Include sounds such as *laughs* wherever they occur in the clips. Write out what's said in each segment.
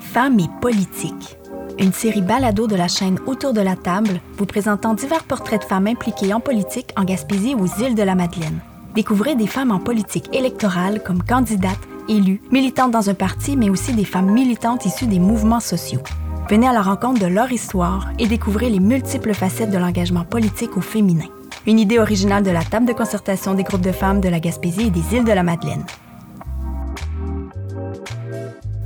Femmes et politique. Une série balado de la chaîne Autour de la table, vous présentant divers portraits de femmes impliquées en politique en Gaspésie aux îles de la Madeleine. Découvrez des femmes en politique électorale comme candidates, élues, militantes dans un parti, mais aussi des femmes militantes issues des mouvements sociaux. Venez à la rencontre de leur histoire et découvrez les multiples facettes de l'engagement politique au féminin. Une idée originale de la table de concertation des groupes de femmes de la Gaspésie et des îles de la Madeleine.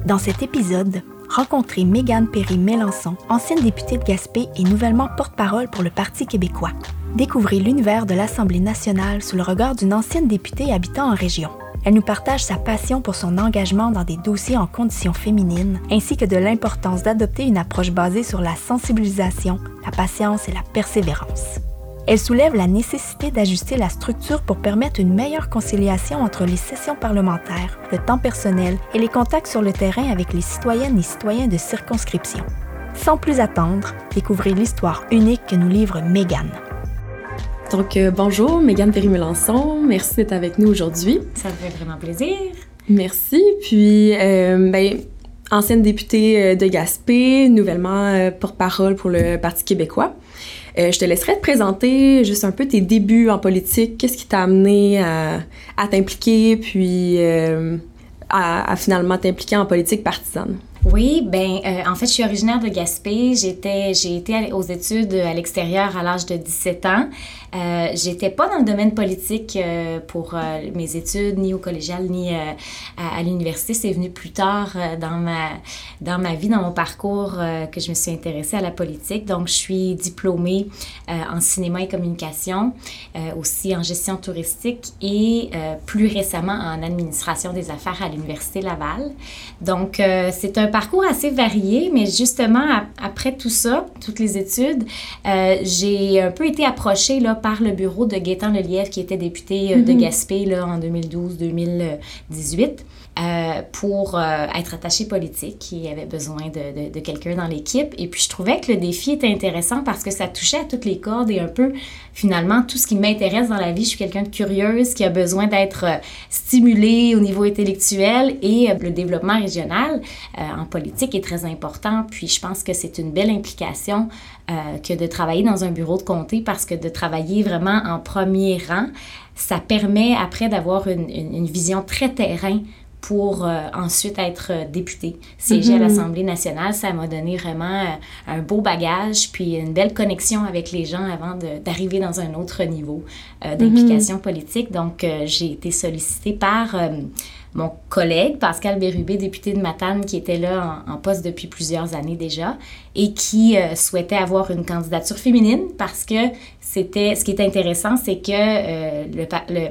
Dans cet épisode, rencontrez Mégane Perry-Mélençon, ancienne députée de Gaspé et nouvellement porte-parole pour le Parti québécois. Découvrez l'univers de l'Assemblée nationale sous le regard d'une ancienne députée habitant en région. Elle nous partage sa passion pour son engagement dans des dossiers en conditions féminines, ainsi que de l'importance d'adopter une approche basée sur la sensibilisation, la patience et la persévérance. Elle soulève la nécessité d'ajuster la structure pour permettre une meilleure conciliation entre les sessions parlementaires, le temps personnel et les contacts sur le terrain avec les citoyennes et citoyens de circonscription. Sans plus attendre, découvrez l'histoire unique que nous livre Mégane. Donc, euh, bonjour, Mégane Perry-Melançon. Merci d'être avec nous aujourd'hui. Ça me fait vraiment plaisir. Merci. Puis, euh, ben, ancienne députée euh, de Gaspé, nouvellement porte-parole pour le Parti québécois. Je te laisserai te présenter juste un peu tes débuts en politique. Qu'est-ce qui t'a amené à, t'impliquer, puis à, finalement t'impliquer en politique partisane? Oui, ben en fait, je suis originaire de Gaspé. J'étais, j'ai été aux études à l'extérieur à l'âge de 17 ans. Euh, j'étais pas dans le domaine politique euh, pour euh, mes études, ni au collégial, ni à, l'université. C'est venu plus tard dans, ma, dans ma vie, dans mon parcours, que je me suis intéressée à la politique. Donc, je suis diplômée en cinéma et communication, aussi en gestion touristique et plus récemment en administration des affaires à l'Université Laval. Donc, c'est un parcours assez varié, mais justement, après tout ça, toutes les études, j'ai un peu été approchée là, par le bureau de Gaétan Lelièvre, qui était député euh, de mhm. Gaspé là, en 2012-2018. Euh, pour euh, être attaché politique, qui avait besoin de, de, quelqu'un dans l'équipe. Et puis, je trouvais que le défi était intéressant parce que ça touchait à toutes les cordes et un peu, finalement, tout ce qui m'intéresse dans la vie. Je suis quelqu'un de curieuse qui a besoin d'être euh, stimulé au niveau intellectuel et le développement régional en politique est très important. Puis, je pense que c'est une belle implication que de travailler dans un bureau de comté parce que de travailler vraiment en premier rang, ça permet après d'avoir une, une, une, vision très terrain pour euh, ensuite être euh, député, siéger à mhm. l'Assemblée nationale. Ça m'a donné vraiment euh, un beau bagage, puis une belle connexion avec les gens avant d'arriver dans un autre niveau d'implication mhm. politique. Donc, j'ai été sollicitée par mon collègue Pascal Bérubé, député de Matane, qui était là en, poste depuis plusieurs années déjà et qui souhaitait avoir une candidature féminine parce que c'était ce qui est intéressant, c'est que le, le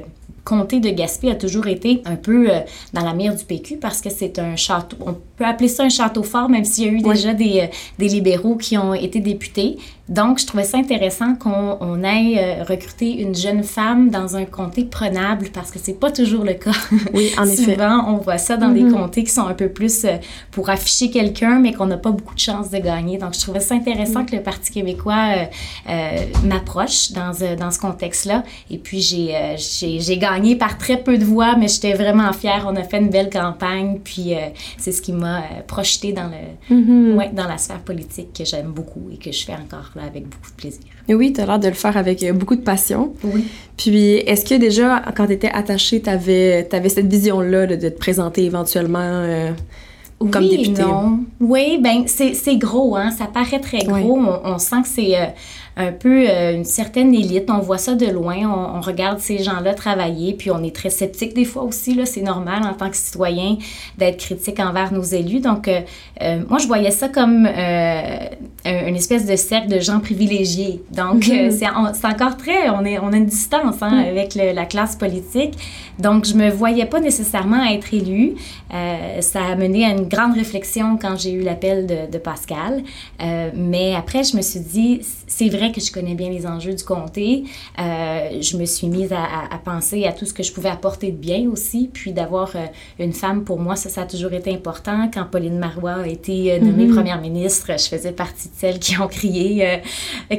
comté de Gaspé a toujours été un peu euh, dans la mire du PQ parce que c'est un château, on peut appeler ça un château fort, même s'il y a eu déjà des, euh, des libéraux qui ont été députés. Donc, je trouvais ça intéressant qu'on on aille euh, recruter une jeune femme dans un comté prenable parce que c'est pas toujours le cas. *laughs* Oui, en effet. Souvent, on voit ça dans des mm-hmm. comtés qui sont un peu plus euh, pour afficher quelqu'un, mais qu'on n'a pas beaucoup de chances de gagner. Donc, je trouvais ça intéressant que le Parti québécois euh, m'approche dans, dans ce contexte-là. Et puis, j'ai, j'ai, gagné par très peu de voix, mais j'étais vraiment fière. On a fait une belle campagne, puis c'est ce qui m'a projeté dans, le, mm-hmm. ouais, dans la sphère politique que j'aime beaucoup et que je fais encore avec beaucoup de plaisir. Oui, tu as l'air de le faire avec euh, beaucoup de passion. Oui. Puis, est-ce que déjà, quand tu étais attachée, tu avais, avais, cette vision-là de, te présenter éventuellement euh, comme oui, députée? Non. Oui, ben c'est gros, hein? Ça paraît très gros. On, sent que c'est. Euh, un peu euh, une certaine élite. On voit ça de loin, on, regarde ces gens-là travailler, puis on est très sceptique des fois aussi. Là, c'est normal en tant que citoyen d'être critique envers nos élus. Donc, euh, euh, moi, je voyais ça comme une espèce de cercle de gens privilégiés. Donc, mm-hmm. c'est encore très, on, est, on a une distance hein, mm. avec la classe politique. Donc, je me voyais pas nécessairement être élue. ça a mené à une grande réflexion quand j'ai eu l'appel de, de Pascal. mais après, je me suis dit, c'est vrai que je connais bien les enjeux du comté. Euh, je me suis mise à, penser à tout ce que je pouvais apporter de bien aussi. Puis d'avoir euh, une femme, pour moi, ça, ça a toujours été important. Quand Pauline Marois a été euh, nommée mhm. première ministre, je faisais partie de celles qui ont crié,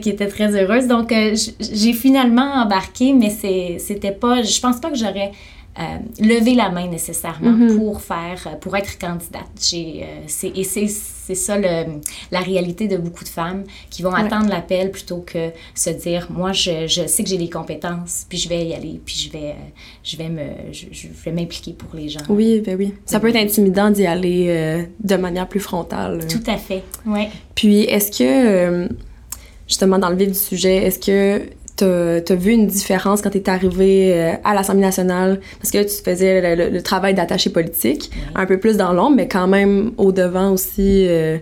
qui étaient très heureuses. Donc, j'ai finalement embarqué, mais c'était pas... Je pense pas que j'aurais euh, lever la main nécessairement mm-hmm. pour faire, pour être candidate. J'ai, et c'est, c'est ça le, la réalité de beaucoup de femmes qui vont attendre l'appel plutôt que se dire, moi, je, je sais que j'ai les compétences, puis je vais y aller, puis je vais, je vais, me, je, vais m'impliquer pour les gens. Oui, ben oui. Ça peut être intimidant d'y aller de manière plus frontale. Tout à fait, oui. Puis, est-ce que justement dans le vif du sujet, est-ce que tu as, vu une différence quand tu es arrivé euh, à l'Assemblée nationale? Parce que tu faisais le, travail d'attaché politique, un peu plus dans l'ombre, mais quand même au-devant aussi euh,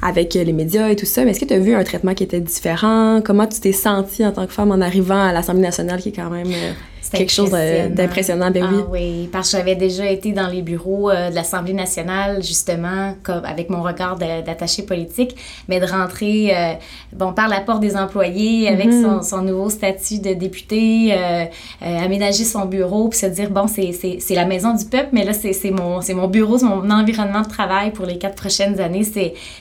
avec les médias et tout ça. Mais est-ce que tu as vu un traitement qui était différent? Comment tu t'es sentie en tant que femme en arrivant à l'Assemblée nationale qui est quand même... Euh, quelque chose d'impressionnant, ben oui. Ah oui, parce que j'avais déjà été dans les bureaux euh, de l'Assemblée nationale, justement, comme, avec mon regard d'attaché politique, mais de rentrer, euh, bon, par la porte des employés, avec mhm. son, son, nouveau statut de député, euh, aménager son bureau, puis se dire, bon, c'est la maison du peuple, mais là, c'est mon, mon bureau, c'est mon environnement de travail pour les quatre prochaines années.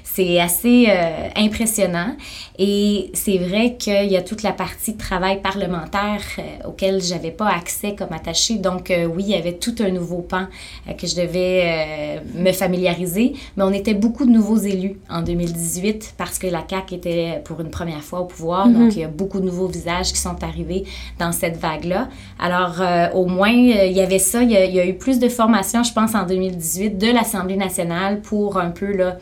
C'est assez impressionnant. Et c'est vrai qu'il y a toute la partie de travail parlementaire auquel j'avais pas accès comme attaché. Donc, euh, oui, il y avait tout un nouveau pan euh, que je devais euh, me familiariser. Mais on était beaucoup de nouveaux élus en 2018 parce que la CAQ était pour une première fois au pouvoir. Mhm. Donc, il y a beaucoup de nouveaux visages qui sont arrivés dans cette vague-là. Alors, au moins, il y avait ça. Il y, a, eu plus de formation, je pense, en 2018 de l'Assemblée nationale pour un peu, là,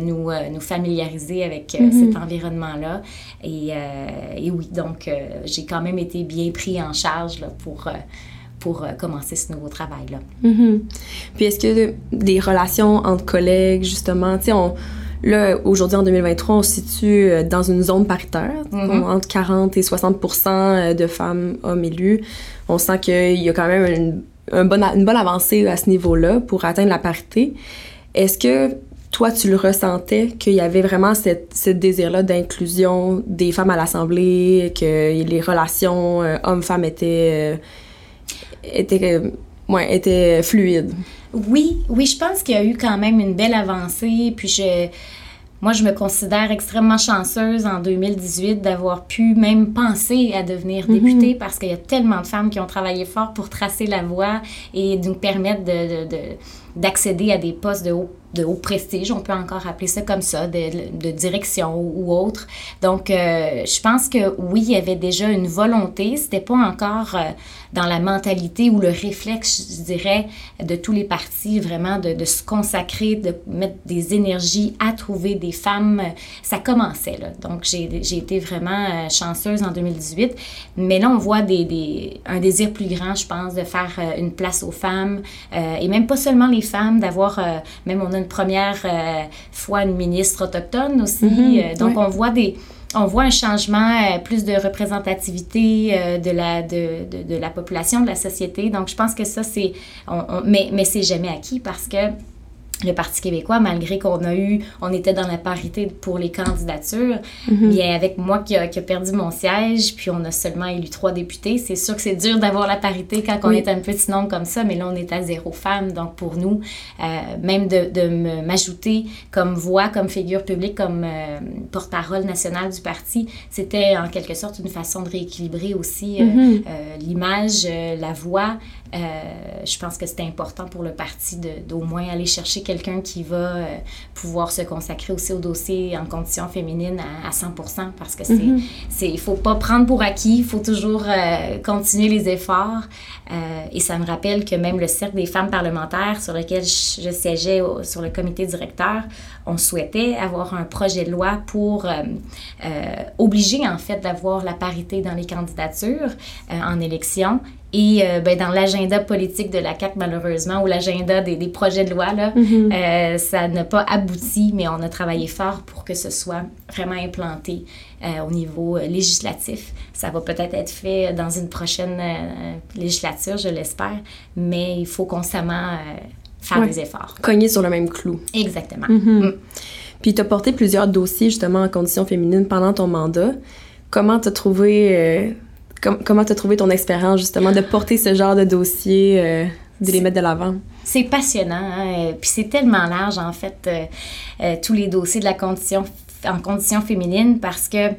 nous, nous familiariser avec mhm. cet environnement-là. Et, et, oui, donc j'ai quand même été bien pris en charge là, pour, euh, pour euh, commencer ce nouveau travail-là. Mm-hmm. Puis est-ce que des relations entre collègues, justement, tu sais, on... Là, aujourd'hui, en 2023, on se situe euh, dans une zone paritaire, mm-hmm. entre 40 et 60% de femmes, hommes élus. On sent qu'il y a quand même une, un bon, une bonne avancée à ce niveau-là pour atteindre la parité. Est-ce que toi, tu le ressentais, qu'il y avait vraiment ce désir-là d'inclusion des femmes à l'Assemblée, que les relations euh, hommes-femmes étaient, euh, étaient, euh, ouais, étaient fluides? Oui, oui, je pense qu'il y a eu quand même une belle avancée. Puis je, moi, je me considère extrêmement chanceuse en 2018 d'avoir pu même penser à devenir mhm. députée parce qu'il y a tellement de femmes qui ont travaillé fort pour tracer la voie et nous permettre de, d'accéder à des postes de haut de haut prestige, on peut encore appeler ça comme ça, de, direction ou autre. Donc, euh, je pense que oui, il y avait déjà une volonté. C'était pas encore euh, dans la mentalité ou le réflexe, je dirais, de tous les partis, vraiment de, se consacrer, de mettre des énergies à trouver des femmes. Ça commençait, là. Donc, j'ai été vraiment euh, chanceuse en 2018. Mais là, on voit un désir plus grand, je pense, de faire une place aux femmes. et même pas seulement les femmes, d'avoir, même on a une première euh, fois une ministre autochtone aussi. Mhm, euh, donc, on voit des on voit un changement, euh, plus de représentativité de, la, de, de, la population, de la société. Donc, je pense que ça, c'est... mais mais c'est jamais acquis parce que le Parti québécois, malgré qu'on a eu, on était dans la parité pour les candidatures, mhm. bien avec moi qui a, qui a, perdu mon siège, puis on a seulement élu trois députés, c'est sûr que c'est dur d'avoir la parité quand on est un petit nombre comme ça, mais là on est à zéro femme, donc pour nous, euh, même de, de m'ajouter comme voix, comme figure publique, comme euh, porte-parole nationale du parti, c'était en quelque sorte une façon de rééquilibrer aussi euh, mhm. l'image, la voix, je pense que c'est important pour le parti d'au moins aller chercher quelqu'un qui va euh, pouvoir se consacrer aussi au dossier en condition féminine à, 100% parce que c'est, mm il faut pas prendre pour acquis, il faut toujours euh, continuer les efforts. et ça me rappelle que même le Cercle des femmes parlementaires sur lequel je, siégeais sur le comité directeur, on souhaitait avoir un projet de loi pour obliger en fait d'avoir la parité dans les candidatures en élection et euh, ben, dans l'agenda politique de la CAQ, malheureusement, ou l'agenda des, des, projets de loi, là, mhm. euh, ça n'a pas abouti, mais on a travaillé fort pour que ce soit vraiment implanté euh, au niveau législatif. Ça va peut-être être fait dans une prochaine législature, je l'espère, mais il faut constamment faire des efforts. Cogner sur le même clou. Exactement. Mhm. Mm. Puis tu as porté plusieurs dossiers justement en conditions féminines pendant ton mandat. Comment tu as trouvé comment tu as trouvé ton expérience justement de porter ce genre de dossier, euh, de les mettre de l'avant? C'est passionnant, hein? puis c'est tellement large en fait, euh, euh, tous les dossiers de la condition, en condition féminine parce que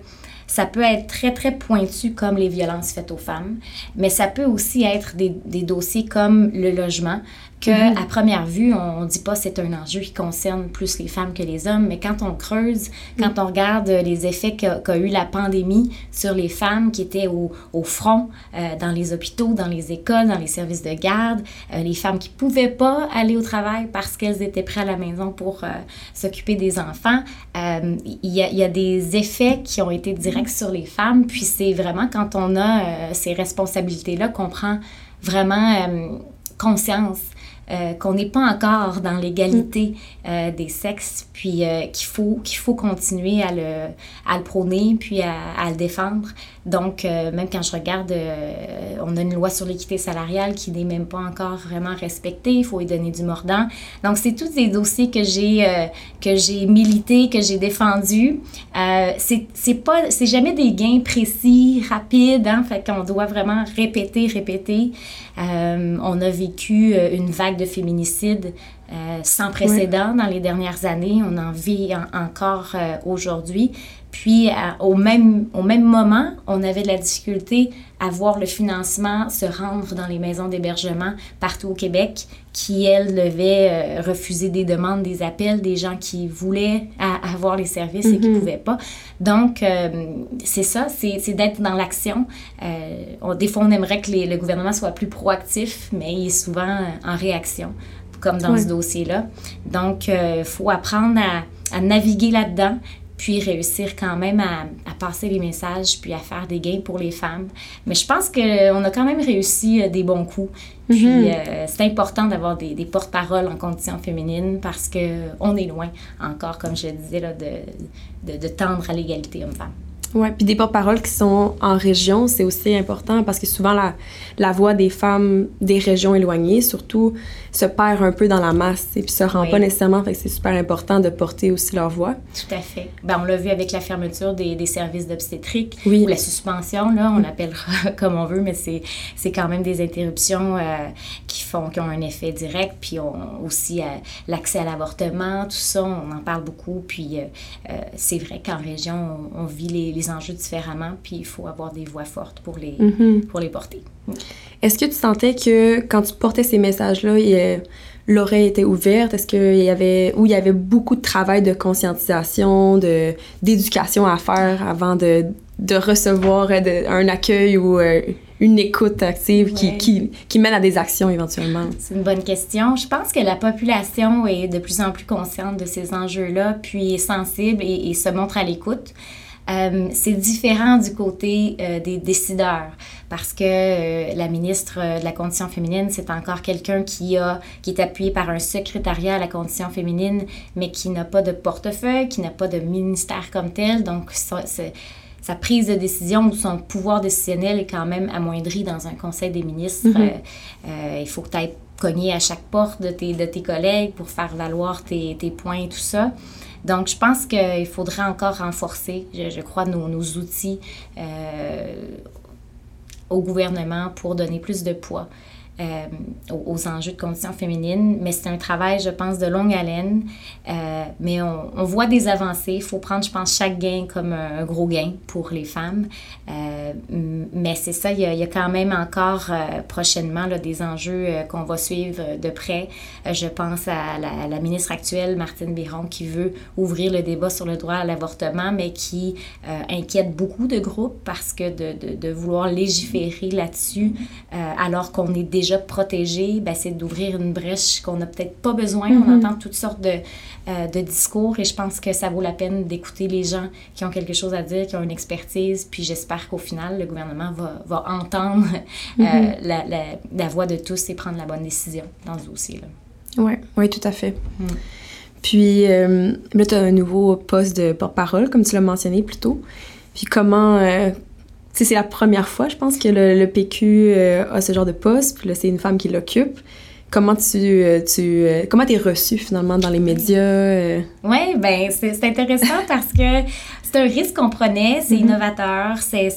ça peut être très, très pointu comme les violences faites aux femmes, mais ça peut aussi être des, des dossiers comme le logement, que mhm. à première vue, on, ne dit pas c'est un enjeu qui concerne plus les femmes que les hommes, mais quand on creuse, quand mhm. on regarde les effets qu'a eu la pandémie sur les femmes qui étaient au, au front, euh, dans les hôpitaux, dans les écoles, dans les services de garde, euh, les femmes qui pouvaient pas aller au travail parce qu'elles étaient prêtes à la maison pour euh, s'occuper des enfants, il y, y, a des effets qui ont été directs sur les femmes, puis c'est vraiment quand on a ces responsabilités-là qu'on prend vraiment conscience euh, qu'on n'est pas encore dans l'égalité euh, des sexes, puis euh, qu'il faut, qu'il faut continuer à le, à le prôner, puis à, à le défendre. Donc, même quand je regarde, on a une loi sur l'équité salariale qui n'est même pas encore vraiment respectée, il faut y donner du mordant. Donc, c'est tous des dossiers que j'ai, que j'ai milité, que j'ai défendu. c'est, c'est pas, c'est jamais des gains précis, rapides, hein, fait qu'on doit vraiment répéter, répéter. on a vécu une vague de féminicide euh, sans précédent dans les dernières années. On en vit encore euh, aujourd'hui. Puis, au, même, au même moment, on avait de la difficulté à voir le financement se rendre dans les maisons d'hébergement partout au Québec, qui, elles, devaient euh, refuser des demandes, des appels, des gens qui voulaient avoir les services et qui ne mm-hmm. pouvaient pas. Donc, c'est ça, c'est d'être dans l'action. des fois, on aimerait que le gouvernement soit plus proactif, mais il est souvent en réaction comme dans ce dossier-là. Donc, il euh, faut apprendre à, naviguer là-dedans, puis réussir quand même à, passer les messages, puis à faire des gains pour les femmes. Mais je pense qu'on a quand même réussi euh, des bons coups. Puis mm-hmm. euh, c'est important d'avoir des, porte-paroles en conditions féminines parce qu'on est loin encore, comme je le disais, là, de, de, de tendre à l'égalité homme-femme. Oui, puis des porte-paroles qui sont en région, c'est aussi important parce que souvent la, la voix des femmes des régions éloignées, surtout, se perd un peu dans la masse et puis se rend pas nécessairement. Fait que c'est super important de porter aussi leur voix. Tout à fait. Ben, on l'a vu avec la fermeture des, des services d'obstétrique ou la suspension, là, on l'appellera *laughs* comme on veut, mais c'est, c'est quand même des interruptions euh, qui, font, qui ont un effet direct. Puis on, aussi euh, l'accès à l'avortement, tout ça, on en parle beaucoup. Puis euh, c'est vrai qu'en région, on, vit les, les, enjeux différemment, puis il faut avoir des voix fortes pour les, mm-hmm. pour les porter. Est-ce que tu sentais que quand tu portais ces messages-là, l'oreille était ouverte? Est-ce qu'il y avait, où il y avait beaucoup de travail de conscientisation, de, d'éducation à faire avant de, de recevoir un accueil ou euh, une écoute active qui, qui, qui, mène à des actions éventuellement? C'est une bonne question. Je pense que la population est de plus en plus consciente de ces enjeux-là, puis est sensible et, se montre à l'écoute. Euh, c'est différent du côté euh, des décideurs parce que euh, la ministre de la Condition féminine, c'est encore quelqu'un qui, a, qui est appuyé par un secrétariat à la Condition féminine, mais qui n'a pas de portefeuille, qui n'a pas de ministère comme tel. Donc, sa prise de décision ou son pouvoir décisionnel est quand même amoindri dans un conseil des ministres. Mm-hmm. Euh, euh, il faut que tu cogner à chaque porte de tes, de tes collègues pour faire valoir tes, tes points et tout ça. Donc, je pense qu'il faudrait encore renforcer, je, crois, nos, nos outils euh, au gouvernement pour donner plus de poids euh, aux, enjeux de conditions féminines, mais c'est un travail, je pense, de longue haleine. Euh, mais on, voit des avancées. Il faut prendre, je pense, chaque gain comme un, gros gain pour les femmes. Euh, mais c'est ça, il y, a, quand même encore prochainement des enjeux qu'on va suivre de près. je pense à la, ministre actuelle, Martine Biron, qui veut ouvrir le débat sur le droit à l'avortement, mais qui inquiète beaucoup de groupes parce que de, de vouloir légiférer là-dessus, alors qu'on est déjà déjà protégé, ben, c'est d'ouvrir une brèche qu'on n'a peut-être pas besoin. On mhm. entend toutes sortes de, euh, de, discours et je pense que ça vaut la peine d'écouter les gens qui ont quelque chose à dire, qui ont une expertise. Puis j'espère qu'au final, le gouvernement va, va entendre euh, mhm. la, la, la, voix de tous et prendre la bonne décision dans ce dossier-là. Oui, ouais, tout à fait. Mm. Puis euh, là, tu as un nouveau poste de porte-parole, comme tu l'as mentionné plus tôt. Puis comment, c'est la première fois, je pense, que le, PQ euh, a ce genre de poste. Puis là, c'est une femme qui l'occupe. Comment tu, tu comment t'es reçu finalement dans les médias Oui, ben c'est intéressant *laughs* parce que c'est un risque qu'on prenait, c'est mm-hmm. innovateur, c'est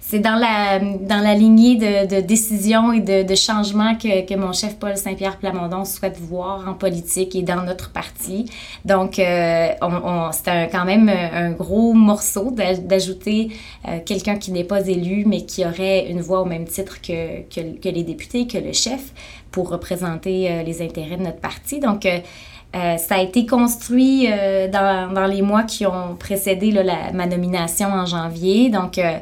c'est dans la dans la lignée de, de décisions et de, de changements que, que mon chef Paul Saint-Pierre Plamondon souhaite voir en politique et dans notre parti. Donc euh, on, on c'est quand même un gros morceau d'ajouter euh, quelqu'un qui n'est pas élu mais qui aurait une voix au même titre que, que, que les députés, que le chef pour représenter euh, les intérêts de notre parti. Donc euh, ça a été construit euh, dans, les mois qui ont précédé la, ma nomination en janvier. Donc, euh,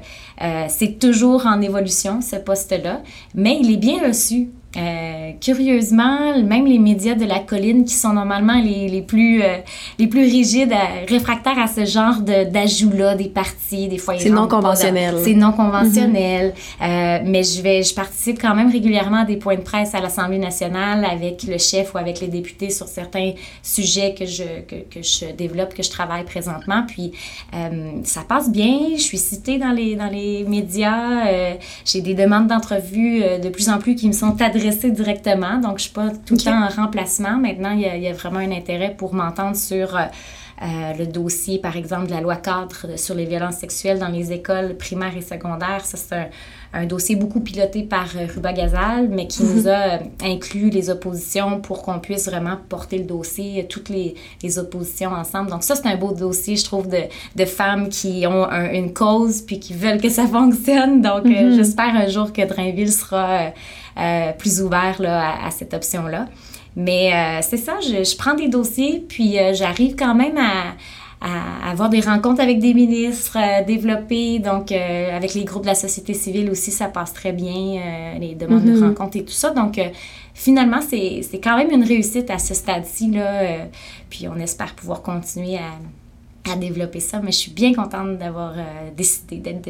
c'est toujours en évolution, ce poste-là, mais il est bien reçu euh, curieusement, même les médias de la colline, qui sont normalement les, les plus, euh, les plus rigides, euh, réfractaires à ce genre d'ajouts-là, des partis, des fois... C'est non conventionnel. C'est non conventionnel. Mm-hmm. mais je, vais, je participe quand même régulièrement à des points de presse à l'Assemblée nationale avec le chef ou avec les députés sur certains sujets que je, que, que je développe, que je travaille présentement. Puis ça passe bien. Je suis citée dans les, dans les médias. J'ai des demandes d'entrevue de plus en plus qui me sont adressées directement. Donc, je suis pas tout le temps en remplacement. Maintenant, il y, a, vraiment un intérêt pour m'entendre sur euh, euh, le dossier, par exemple, de la loi cadre sur les violences sexuelles dans les écoles primaires et secondaires. Ça, c'est un, dossier beaucoup piloté par euh, Ruba Gazal, mais qui nous a inclus les oppositions pour qu'on puisse vraiment porter le dossier, toutes les, les, oppositions ensemble. Donc ça, c'est un beau dossier, je trouve, de, de femmes qui ont une cause puis qui veulent que ça *laughs* fonctionne. Donc, mm-hmm. j'espère un jour que Drainville sera euh, plus ouvert là, à, cette option-là. Mais euh, c'est ça, je, je, prends des dossiers, puis euh, j'arrive quand même à, à, avoir des rencontres avec des ministres, développer, donc avec les groupes de la société civile aussi, ça passe très bien, les demandes de mm-hmm. rencontres et tout ça. Donc, finalement, c'est quand même une réussite à ce stade-ci, là, puis on espère pouvoir continuer à, à, développer ça, mais je suis bien contente d'avoir décidé d'être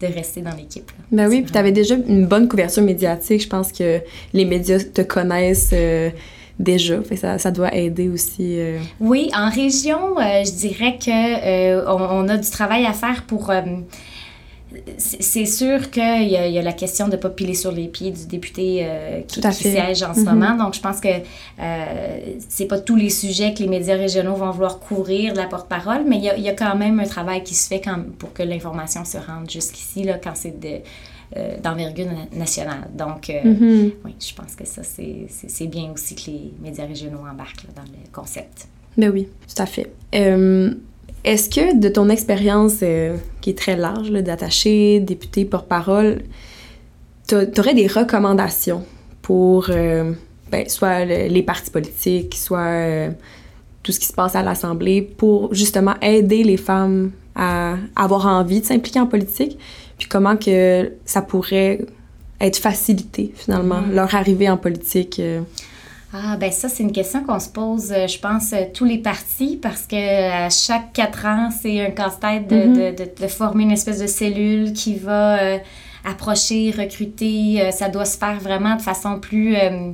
de rester dans l'équipe. Ben oui, puis tu avais déjà une bonne couverture médiatique. Je pense que les médias te connaissent. Euh, déjà. Fait ça, ça doit aider aussi. Euh. Oui, en région, euh, je dirais que on, on, a du travail à faire pour c'est sûr qu'il y, y, a la question de ne pas piler sur les pieds du député euh, qui, siège en ce mm-hmm. moment. Donc, je pense que euh, c'est pas tous les sujets que les médias régionaux vont vouloir couvrir de la porte-parole, mais il y, a, y, a, quand même un travail qui se fait quand, pour que l'information se rende jusqu'ici, là, quand c'est de euh, d'envergure nationale. Donc, euh, mm-hmm. oui, je pense que ça, c'est bien aussi que les médias régionaux embarquent dans le concept. Ben oui, tout à fait. Est-ce que de ton expérience euh, qui est très large, d'attaché, député, porte-parole, tu aurais des recommandations pour euh, ben, soit les partis politiques, soit euh, tout ce qui se passe à l'Assemblée pour justement aider les femmes à avoir envie de s'impliquer en politique, puis comment que ça pourrait être facilité finalement, mm-hmm. leur arrivée en politique? Ah, ben ça, c'est une question qu'on se pose, euh, je pense, euh, tous les partis, parce que euh, à chaque quatre ans, c'est un casse-tête de, mm-hmm. de, de, former une espèce de cellule qui va approcher, recruter. ça doit se faire vraiment de façon plus euh,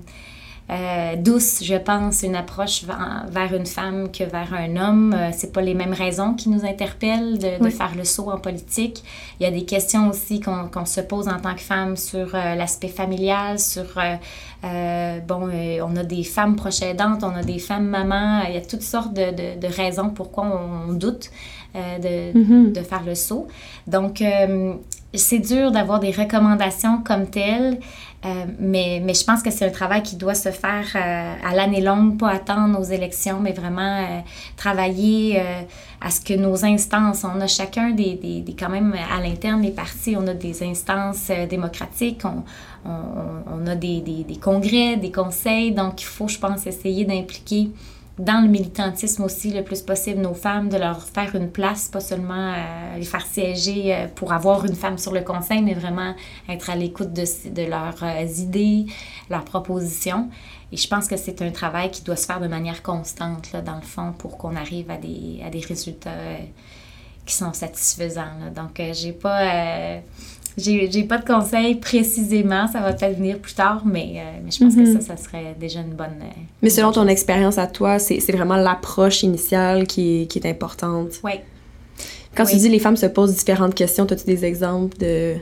douce, je pense, une approche vers, une femme que vers un homme. Euh, c'est pas les mêmes raisons qui nous interpellent de, faire le saut en politique. Il y a des questions aussi qu'on se pose en tant que femme sur euh, l'aspect familial, sur bon, on a des femmes proches aidantes, on a des femmes mamans. Il y a toutes sortes de, de, raisons pourquoi on, doute de, mm-hmm. de, faire le saut. Donc, c'est dur d'avoir des recommandations comme telles. Euh, mais, mais, je pense que c'est un travail qui doit se faire euh, à l'année longue, pas attendre aux élections, mais vraiment euh, travailler à ce que nos instances, on a chacun des, des, des quand même à l'interne des partis, on a des instances démocratiques, on, on, on a des, des, congrès, des conseils, donc il faut, je pense, essayer d'impliquer dans le militantisme aussi le plus possible nos femmes, de leur faire une place, pas seulement euh, les faire siéger euh, pour avoir une femme sur le conseil, mais vraiment être à l'écoute de, de leurs euh, idées, leurs propositions. Et je pense que c'est un travail qui doit se faire de manière constante, là, dans le fond, pour qu'on arrive à des, à des résultats qui sont satisfaisants. Là. Donc, j'ai pas j'ai pas de conseils précisément, ça va peut-être venir plus tard, mais, euh, mais je pense que mhm. ça, ça serait déjà une bonne. Euh, mais selon ton expérience à toi, c'est vraiment l'approche initiale qui, qui, est importante. Oui. Quand tu dis les femmes se posent différentes questions, as-tu des exemples de.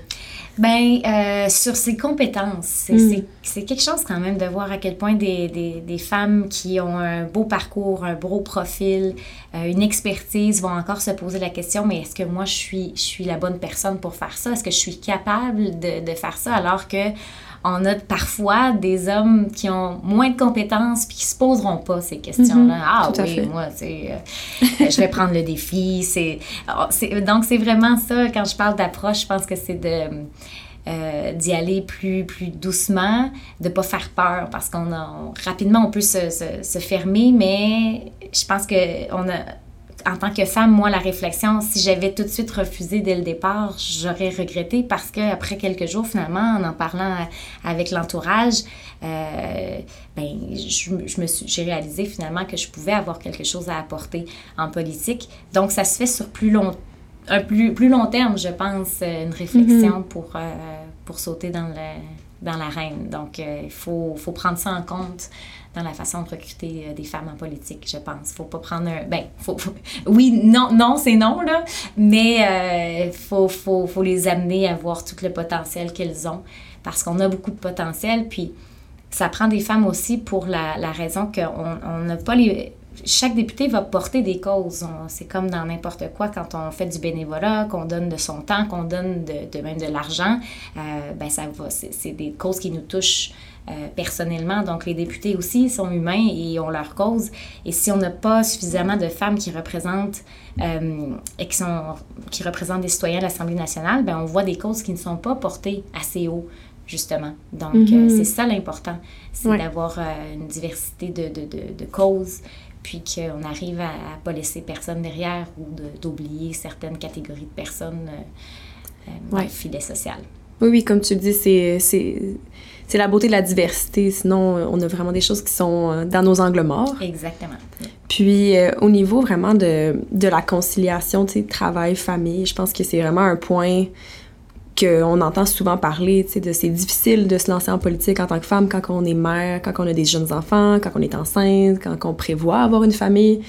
Ben, euh, sur ses compétences, mm. c'est quelque chose quand même de voir à quel point des, des, des, femmes qui ont un beau parcours, un beau profil, euh, une expertise vont encore se poser la question, mais est-ce que moi je suis, je suis la bonne personne pour faire ça? Est-ce que je suis capable de, de faire ça? Alors que on a parfois des hommes qui ont moins de compétences puis qui se poseront pas ces questions-là. Mhm. ah oui, moi, c'est, euh, je vais *laughs* prendre le défi. Oh, c'est, donc, c'est vraiment ça. Quand je parle d'approche, je pense que c'est de... Euh, d'y aller plus, plus doucement, de pas faire peur parce qu'on rapidement on peut se, se, se, fermer, mais je pense que on a en tant que femme, moi, la réflexion, si j'avais tout de suite refusé dès le départ, j'aurais regretté parce qu'après quelques jours, finalement, en en parlant avec l'entourage, euh, ben, je, me suis, j'ai réalisé finalement que je pouvais avoir quelque chose à apporter en politique. Donc, ça se fait sur plus long, un plus, plus long terme, je pense, une réflexion mm-hmm. pour, euh, pour sauter dans, le, dans l'arène. Donc, euh, il faut, faut prendre ça en compte dans la façon de recruter euh, des femmes en politique, je pense. Faut pas prendre un... Ben, faut, *laughs* oui, non, non, c'est non, là, mais euh, faut, faut, faut, les amener à voir tout le potentiel qu'elles ont, parce qu'on a beaucoup de potentiel, puis ça prend des femmes aussi pour la, raison qu'on n'a pas les chaque député va porter des causes. C'est comme dans n'importe quoi, quand on fait du bénévolat, qu'on donne de son temps, qu'on donne de, de, même de l'argent, euh, ben ça va. C'est des causes qui nous touchent euh, personnellement. Donc, les députés aussi sont humains et ont leur cause. Et si on n'a pas suffisamment de femmes qui représentent euh, et qui, sont, qui représentent des citoyens de l'Assemblée nationale, ben, on voit des causes qui ne sont pas portées assez haut, justement. Donc, euh, mhm. c'est ça l'important, c'est d'avoir une diversité de, de, de, de causes puis qu'on arrive à ne pas laisser personne derrière ou d'oublier certaines catégories de personnes dans le filet social. Oui, oui, comme tu le dis, c'est c'est la beauté de la diversité. Sinon, on a vraiment des choses qui sont euh, dans nos angles morts. Exactement. Puis, euh, au niveau vraiment de, de la conciliation, tu sais, travail-famille, je pense que c'est vraiment un point qu'on entend souvent parler, tu sais, de c'est difficile de se lancer en politique en tant que femme quand on est mère, quand on a des jeunes enfants, quand on est enceinte, quand on prévoit avoir une famille.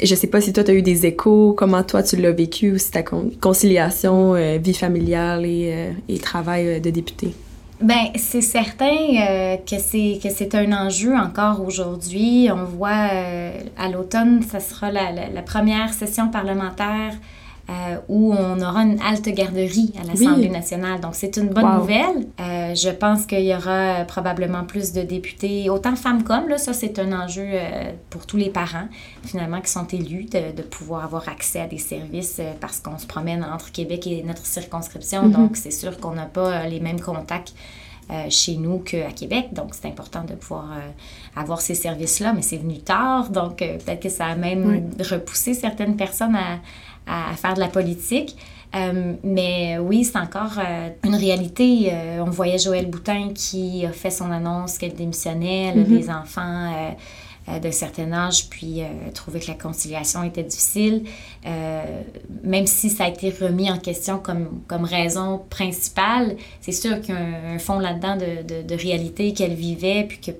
Je sais pas si toi, tu as eu des échos, comment toi, tu l'as vécu, si ta conciliation, euh, vie familiale et, et travail de député. Ben, c'est certain euh, que c'est que c'est un enjeu encore aujourd'hui. On voit euh, à l'automne, ça sera la, la, première session parlementaire euh, où on aura une halte garderie à l'Assemblée nationale. Donc, c'est une bonne nouvelle. Euh, je pense qu'il y aura probablement plus de députés, autant femmes qu'hommes. Là, ça, c'est un enjeu euh, pour tous les parents, finalement, qui sont élus, de, de pouvoir avoir accès à des services parce qu'on se promène entre Québec et notre circonscription. Mm-hmm. Donc, c'est sûr qu'on n'a pas les mêmes contacts. chez nous qu'à Québec. Donc, c'est important de pouvoir avoir ces services-là, mais c'est venu tard. Donc, peut-être que ça a même repoussé certaines personnes à, à, faire de la politique. Euh, mais oui, c'est encore euh, une réalité. Euh, on voyait Joël Boutin qui a fait son annonce qu'elle démissionnait, elle a mm-hmm. des enfants d'un certain âge, puis trouvait que la conciliation était difficile. même si ça a été remis en question comme, comme raison principale, c'est sûr qu'il y a un, fond là-dedans de, de, de, réalité qu'elle vivait, puis que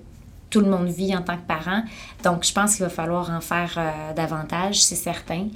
tout le monde vit en tant que parent. Donc, je pense qu'il va falloir en faire davantage, c'est certain.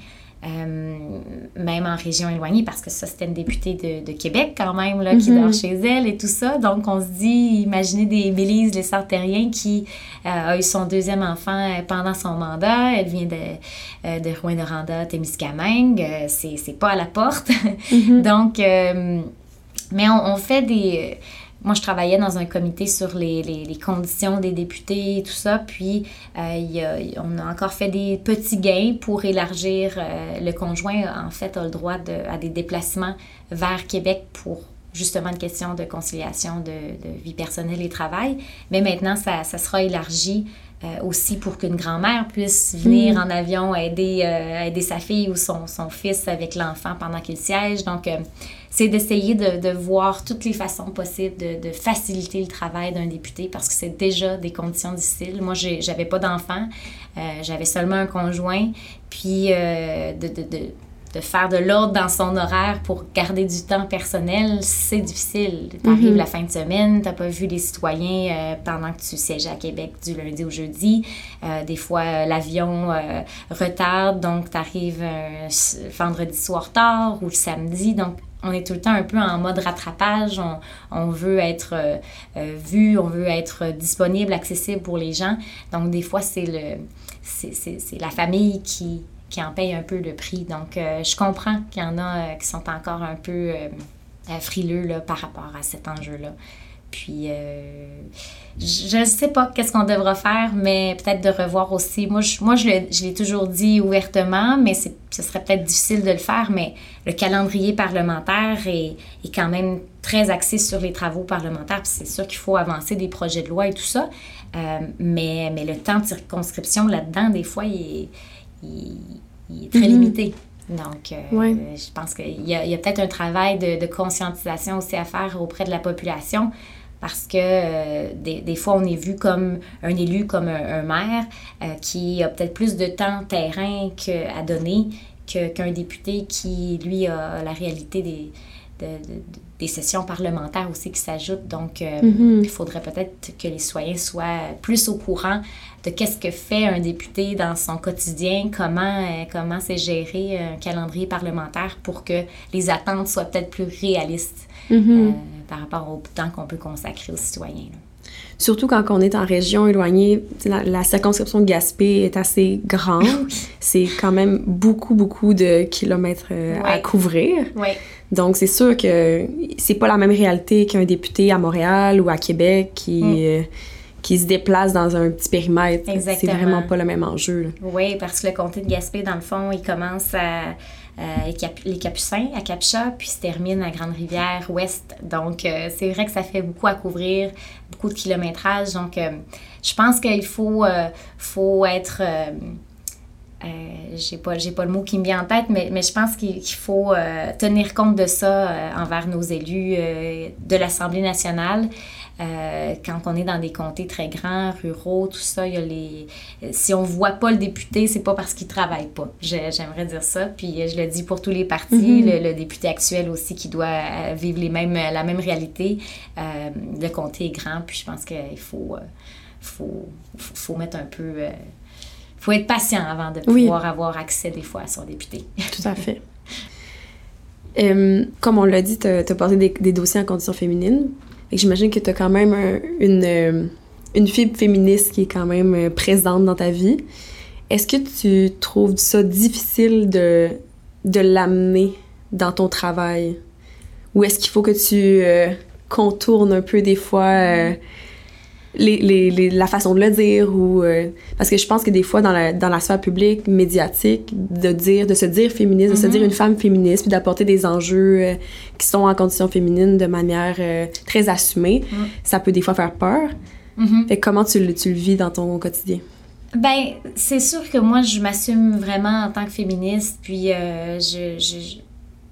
Euh, même en région éloignée, parce que ça, c'était une députée de, de, Québec quand même, là, qui mhm. dort chez elle et tout ça. Donc, on se dit, imaginez des Bélise, les Sartériens, qui euh, a eu son deuxième enfant euh, pendant son mandat. Elle vient de, de Rouen-Noranda, Témiscamingue. c'est pas à la porte. Mhm. *laughs* Donc, mais on, on, fait des moi, je travaillais dans un comité sur les, les, conditions des députés et tout ça. Puis, euh, on a encore fait des petits gains pour élargir. Euh, le conjoint, en fait, a le droit de, à des déplacements vers Québec pour justement une question de conciliation de, de vie personnelle et travail. Mais maintenant, ça, ça sera élargi euh, aussi pour qu'une grand-mère puisse venir mm. en avion aider, aider sa fille ou son, son fils avec l'enfant pendant qu'il siège. Donc, c'est d'essayer de, de, voir toutes les façons possibles de, de faciliter le travail d'un député parce que c'est déjà des conditions difficiles. Moi, j'avais pas d'enfant, euh, j'avais seulement un conjoint, puis euh, de, de, faire de l'ordre dans son horaire pour garder du temps personnel, c'est difficile. Tu arrives mm-hmm. la fin de semaine, tu n'as pas vu les citoyens euh, pendant que tu sièges à Québec du lundi au jeudi. des fois, l'avion retarde, donc tu arrives vendredi soir tard ou le samedi. Donc, on est tout le temps un peu en mode rattrapage. On, veut être vu, on veut être disponible, accessible pour les gens. Donc, des fois, c'est le c'est la famille qui, qui en paye un peu le prix. Donc, je comprends qu'il y en a qui sont encore un peu frileux là, par rapport à cet enjeu-là. Puis, euh, je ne sais pas qu'est-ce qu'on devra faire, mais peut-être de revoir aussi. Moi, je, moi, je l'ai toujours dit ouvertement, mais ce serait peut-être difficile de le faire, mais le calendrier parlementaire est, est quand même très axé sur les travaux parlementaires. Puis c'est sûr qu'il faut avancer des projets de loi et tout ça, euh, mais, mais le temps de circonscription là-dedans, des fois, il est, très mm-hmm. limité. Donc, euh, je pense qu'il y a, a peut-être un travail de, de, conscientisation aussi à faire auprès de la population parce que euh, des, des, fois, on est vu comme un élu, comme un, maire euh, qui a peut-être plus de temps terrain à donner qu'un député qui, lui, a la réalité des, des sessions parlementaires aussi qui s'ajoutent. Donc, mm-hmm. il faudrait peut-être que les citoyens soient plus au courant de qu'est-ce que fait un député dans son quotidien, comment euh, comment c'est géré un calendrier parlementaire pour que les attentes soient peut-être plus réalistes mm-hmm. euh, par rapport au temps qu'on peut consacrer aux citoyens. Surtout quand on est en région éloignée, la, circonscription de Gaspé est assez grande. *laughs* c'est quand même beaucoup, beaucoup de kilomètres euh, à couvrir. Donc, c'est sûr que c'est pas la même réalité qu'un député à Montréal ou à Québec qui, mm qui se déplacent dans un petit périmètre. C'est vraiment pas le même enjeu. Oui, parce que le comté de Gaspé, dans le fond, il commence à, les Capucins à Capcha, puis se termine à Grande-Rivière ouest. Donc, euh, c'est vrai que ça fait beaucoup à couvrir, beaucoup de kilométrage. Donc, euh, je pense qu'il faut, euh, faut être. j'ai pas, pas le mot qui me vient en tête, mais, mais je pense qu'il faut tenir compte de ça envers nos élus de l'Assemblée nationale. Euh, quand on est dans des comtés très grands, ruraux, tout ça, il y a les... si on voit pas le député, c'est pas parce qu'il travaille pas. J'aimerais dire ça. Puis je le dis pour tous les partis, mm-hmm. le, député actuel aussi qui doit vivre les mêmes, la même réalité. Euh, le comté est grand, puis je pense qu'il faut, euh, faut, faut, mettre un peu... faut être patient avant de pouvoir avoir accès des fois à son député. *laughs* Tout à fait. comme on l'a dit, tu as, as des, des, dossiers en conditions féminines. J'imagine que tu as quand même une, euh, une fibre féministe qui est quand même euh, présente dans ta vie. Est-ce que tu trouves ça difficile de, de l'amener dans ton travail? Ou est-ce qu'il faut que tu euh, contournes un peu des fois les, les, la façon de le dire ou euh, parce que je pense que des fois dans la, dans la sphère publique médiatique de dire de se dire féministe de se dire mhm. une femme féministe puis d'apporter des enjeux euh, qui sont en condition féminine de manière euh, très assumée mhm. ça peut des fois faire peur mm comment tu, tu le vis dans ton quotidien? Ben c'est sûr que moi je m'assume vraiment en tant que féministe puis je, je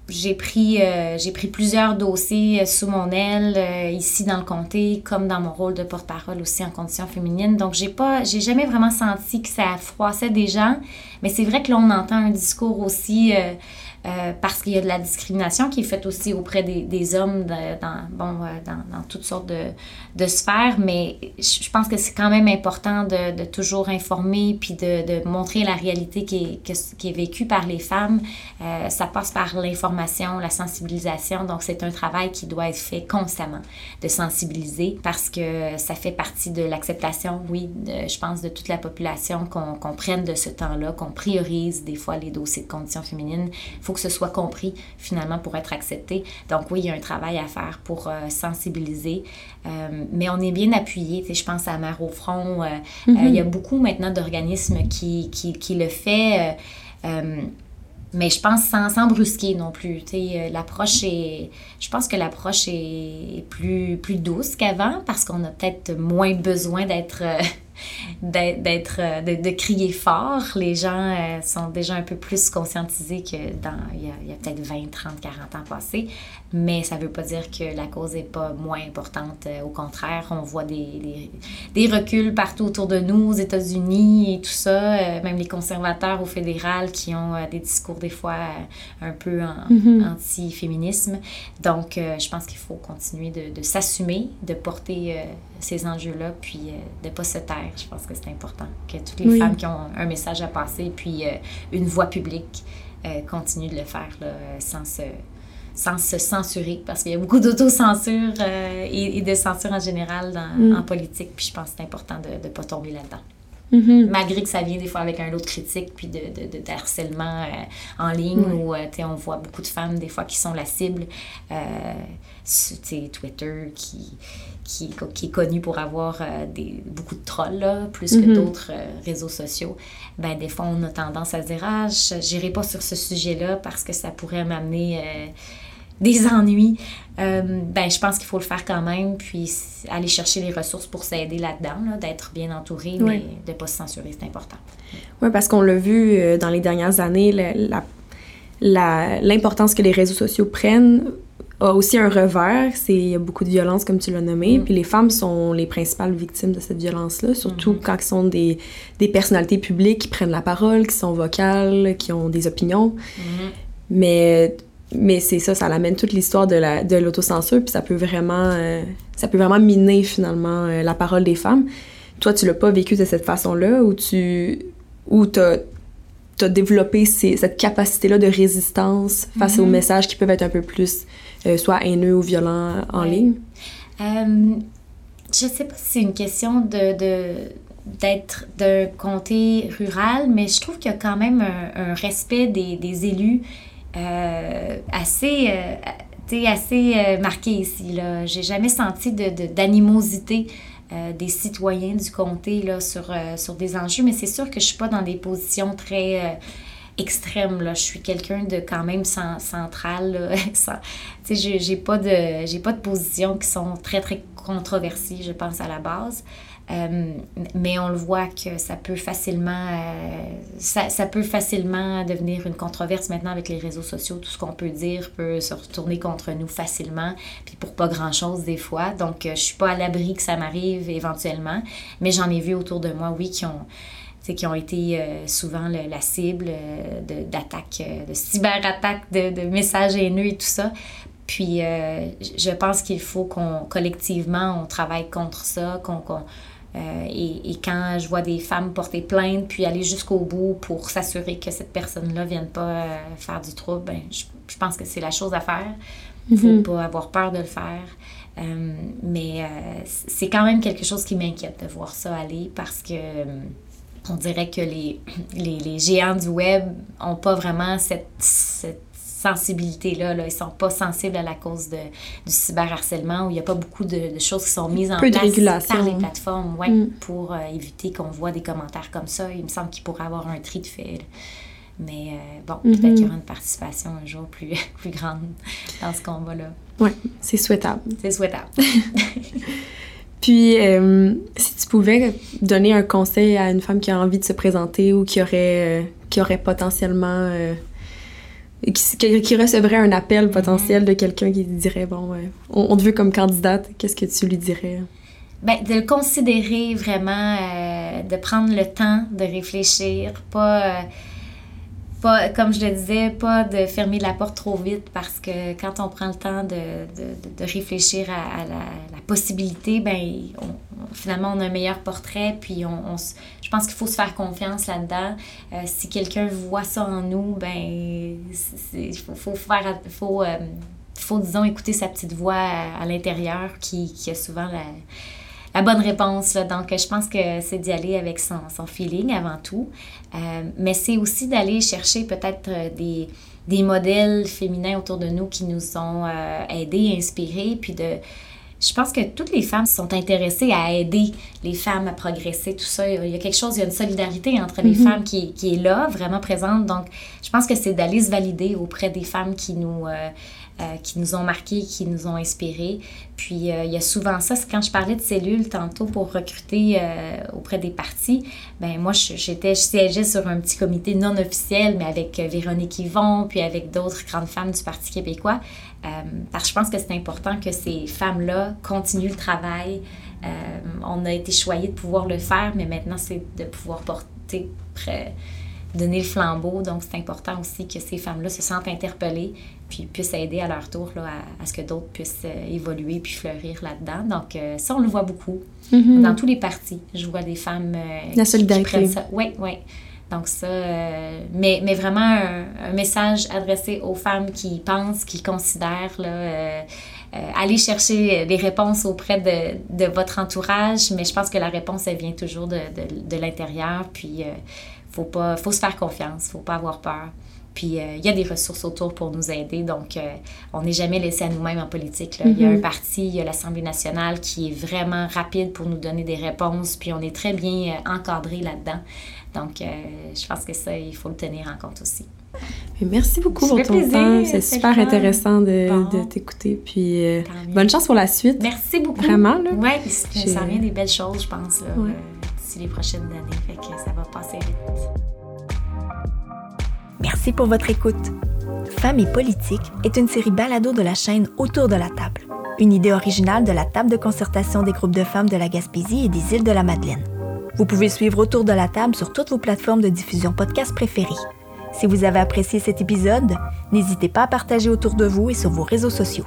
j'ai pris, euh, j'ai pris plusieurs dossiers euh, sous mon aile euh, ici dans le comté, comme dans mon rôle de porte-parole aussi en conditions féminines. Donc, j'ai pas, j'ai jamais vraiment senti que ça froissait des gens. Mais c'est vrai que là, on entend un discours aussi euh, parce qu'il y a de la discrimination qui est faite aussi auprès des, hommes dans, bon, euh, dans, toutes sortes de, sphères, mais je pense que c'est quand même important de, toujours informer puis de, montrer la réalité qui est, vécue par les femmes. Euh, ça passe par l'information, la sensibilisation, donc c'est un travail qui doit être fait constamment, de sensibiliser parce que ça fait partie de l'acceptation, oui, je pense, de toute la population qu'on prenne de ce temps-là, qu'on priorise des fois les dossiers de conditions féminines. Que ce soit compris finalement pour être accepté. Donc oui, il y a un travail à faire pour euh, sensibiliser, euh, mais on est bien appuyé. Je pense à Mère au front. Euh, mm-hmm. il y a beaucoup maintenant d'organismes qui, qui, qui, le fait mais je pense sans, sans brusquer non plus. L'approche est. Je pense que l'approche est plus, plus douce qu'avant parce qu'on a peut-être moins besoin d'être d'être euh, de, de, crier fort. Les gens euh, sont déjà un peu plus conscientisés que dans il y a, a peut-être 20, 30, 40 ans passés, mais ça ne veut pas dire que la cause n'est pas moins importante. Euh, au contraire, on voit des, des, reculs partout autour de nous, aux États-Unis et tout ça, même les conservateurs au fédéral qui ont des discours des fois un peu mm-hmm. anti-féminisme. Donc, je pense qu'il faut continuer de, de s'assumer, de porter ces enjeux-là, puis de ne pas se taire je pense que c'est important que toutes les femmes qui ont un message à passer, puis euh, une voix publique, euh, continuent de le faire sans, se, sans se censurer, parce qu'il y a beaucoup d'autocensure euh, et, de censure en général dans, mm. en politique, puis je pense que c'est important de ne pas tomber là-dedans. Mm-hmm. Malgré que ça vient des fois avec un lot de critiques puis de, de, de harcèlement euh, en ligne où euh, on voit beaucoup de femmes des fois qui sont la cible. Euh, Twitter qui, qui, qui, est connu pour avoir des, beaucoup de trolls, là, plus que mm-hmm. d'autres réseaux sociaux. Ben, des fois, on a tendance à se dire Ah, j'irai pas sur ce sujet-là parce que ça pourrait m'amener des ennuis, euh, ben, je pense qu'il faut le faire quand même, puis aller chercher les ressources pour s'aider là-dedans, d'être bien entouré, mais de ne pas se censurer, c'est important. Oui, parce qu'on l'a vu euh, dans les dernières années, l'importance que les réseaux sociaux prennent a aussi un revers, c'est il y a beaucoup de violence comme tu l'as nommé, mm. puis les femmes sont les principales victimes de cette violence-là, surtout mm-hmm. quand ils sont des, des, personnalités publiques qui prennent la parole, qui sont vocales, qui ont des opinions. Mm-hmm. Mais mais c'est ça, ça l'amène toute l'histoire de, la, de l'autocensure, puis ça peut vraiment, euh, ça peut vraiment miner finalement euh, la parole des femmes. Toi, tu l'as pas vécu de cette façon-là, ou tu ou t'as as développé cette capacité-là de résistance face aux mm-hmm. messages qui peuvent être un peu plus euh, soit haineux ou violents en ligne? je sais pas si c'est une question de, de d'être d'un comté rural, mais je trouve qu'il y a quand même un, un respect des, des élus euh, assez, euh, assez euh, marqué ici. Là. J'ai jamais senti d'animosité de, des citoyens du comté là, sur, sur des enjeux, mais c'est sûr que je suis pas dans des positions très extrêmes. Là. Je suis quelqu'un de quand même central. *laughs* j'ai pas, de, j'ai pas de positions qui sont très, très controversées, je pense, à la base. Euh, mais on le voit que ça peut facilement euh, ça, ça, peut facilement devenir une controverse maintenant avec les réseaux sociaux. Tout ce qu'on peut dire peut se retourner contre nous facilement, puis pour pas grand-chose des fois. Donc, euh, je suis pas à l'abri que ça m'arrive éventuellement, mais j'en ai vu autour de moi, oui, qui ont qui ont été souvent la cible d'attaques, de, de cyberattaques, de, de, messages haineux et tout ça. Puis je pense qu'il faut qu'on collectivement on travaille contre ça, qu'on euh, et, quand je vois des femmes porter plainte, puis aller jusqu'au bout pour s'assurer que cette personne-là ne vienne pas euh, faire du trouble, ben, je, pense que c'est la chose à faire. Il ne faut mhm. pas avoir peur de le faire. Euh, mais c'est quand même quelque chose qui m'inquiète de voir ça aller parce que on dirait que les, les, les, géants du web n'ont pas vraiment cette, cette sensibilité-là. Là. Ils sont pas sensibles à la cause de, du cyberharcèlement où il n'y a pas beaucoup de, choses qui sont mises en place par les plateformes ouais, mm. pour euh, éviter qu'on voit des commentaires comme ça. Il me semble qu'il pourrait avoir un tri de fait. Mais euh, bon, peut-être mm-hmm. qu'il y aura une participation un jour plus, *laughs* plus grande dans ce combat-là. Oui, c'est souhaitable. C'est souhaitable. *laughs* Puis, euh, si tu pouvais donner un conseil à une femme qui a envie de se présenter ou qui aurait, qui aurait potentiellement qui, recevrait un appel potentiel de quelqu'un qui dirait bon on, te veut comme candidate qu'est-ce que tu lui dirais? Ben, de le considérer vraiment euh, de prendre le temps de réfléchir pas euh, comme je le disais pas de fermer la porte trop vite parce que quand on prend le temps de, de, de réfléchir à, la, possibilité ben finalement, on a un meilleur portrait, puis on, je pense qu'il faut se faire confiance là-dedans. Euh, si quelqu'un voit ça en nous, ben, il faut, faut, euh, faut, disons, écouter sa petite voix à, l'intérieur qui, qui, a souvent la, la bonne réponse. Là. Donc, je pense que c'est d'y aller avec son, son, feeling avant tout. Euh, mais c'est aussi d'aller chercher peut-être des, des modèles féminins autour de nous qui nous ont aidés, inspirés, puis de je pense que toutes les femmes sont intéressées à aider les femmes à progresser, tout ça. Il y a quelque chose, il y a une solidarité entre les mhm. femmes qui, qui, est là, vraiment présente. Donc, je pense que c'est d'aller se valider auprès des femmes qui nous, euh, euh, qui nous ont marquées, qui nous ont inspirées. Puis, euh, il y a souvent ça. Quand je parlais de cellules tantôt pour recruter auprès des partis, ben moi, j'étais, je siégeais sur un petit comité non officiel, mais avec Véronique Yvon, puis avec d'autres grandes femmes du Parti québécois. Euh, parce que je pense que c'est important que ces femmes-là continuent le travail. Euh, on a été choyés de pouvoir le faire, mais maintenant, c'est de pouvoir porter, donner le flambeau. Donc, c'est important aussi que ces femmes-là se sentent interpellées puis puissent aider à leur tour là, à, ce que d'autres puissent euh, évoluer puis fleurir là-dedans. Donc, ça, on le voit beaucoup. Mm-hmm. Dans tous les partis, je vois des femmes La solidarité. Oui, oui Donc ça, mais, mais vraiment un, message adressé aux femmes qui pensent, qui considèrent, là, aller chercher des réponses auprès de, de, votre entourage, mais je pense que la réponse, elle vient toujours de, de, de l'intérieur, puis faut pas, faut se faire confiance, faut pas avoir peur. Puis euh, il y a des ressources autour pour nous aider, donc euh, on n'est jamais laissé à nous-mêmes en politique. Il y a un mhm. parti, il y a l'Assemblée nationale qui est vraiment rapide pour nous donner des réponses, puis on est très bien euh, encadré là-dedans. Donc je pense que ça, il faut le tenir en compte aussi. merci beaucoup pour ton temps. C'est super intéressant de, t'écouter. Puis bonne chance pour la suite. Merci beaucoup. Vraiment, là. Oui, ça vient des belles choses, je pense, d'ici les prochaines années. Fait que ça va passer vite. Merci pour votre écoute. Femmes et politique est une série balado de la chaîne Autour de la table, une idée originale de la table de concertation des groupes de femmes de la Gaspésie et des îles de la Madeleine. Vous pouvez suivre Autour de la table sur toutes vos plateformes de diffusion podcast préférées. Si vous avez apprécié cet épisode, n'hésitez pas à partager autour de vous et sur vos réseaux sociaux.